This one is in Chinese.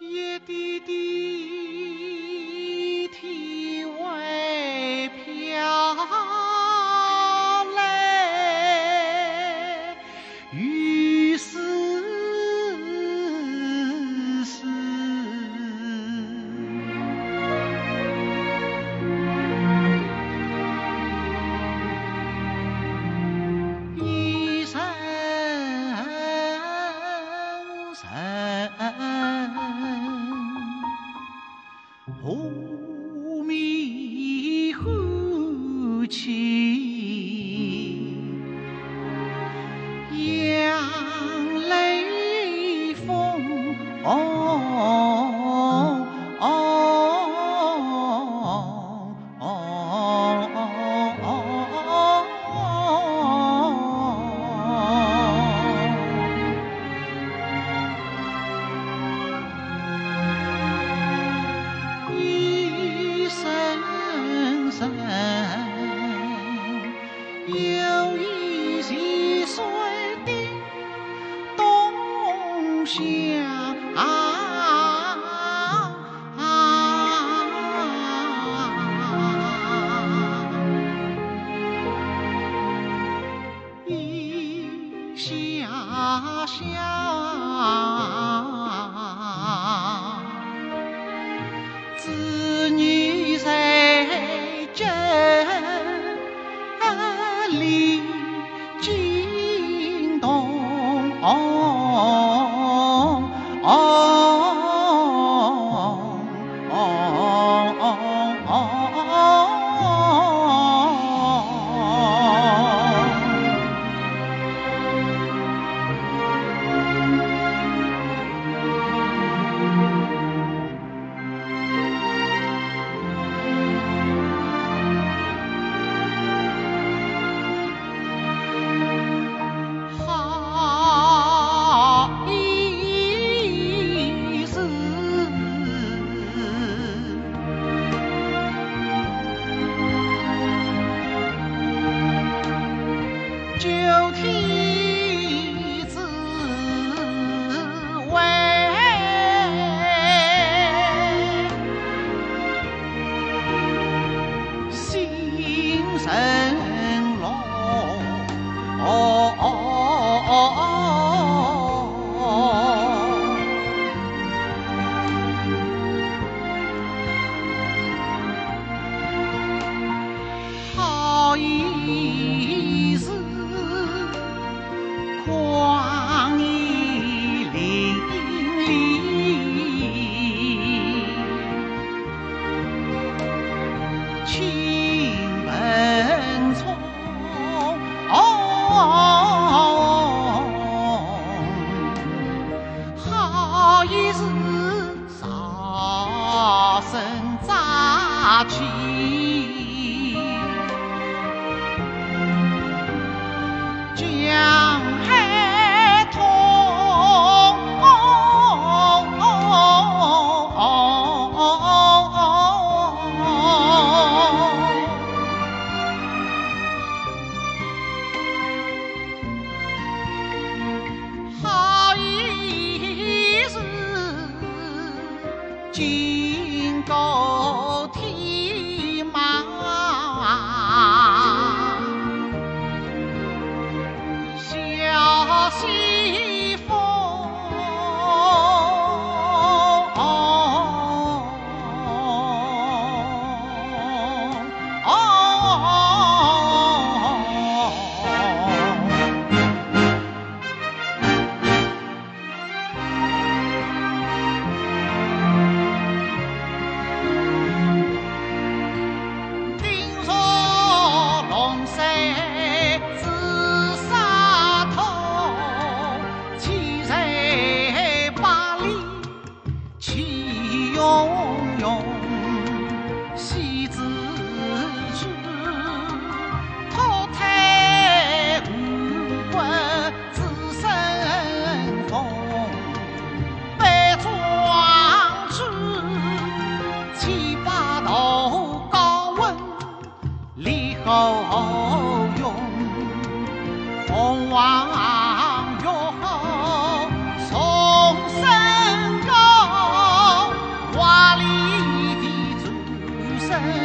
一滴滴，体外飘来，雨丝丝，雨声声。home. 下乡。一日朝圣乍起心。够用凤王浴后，身高华丽的转身。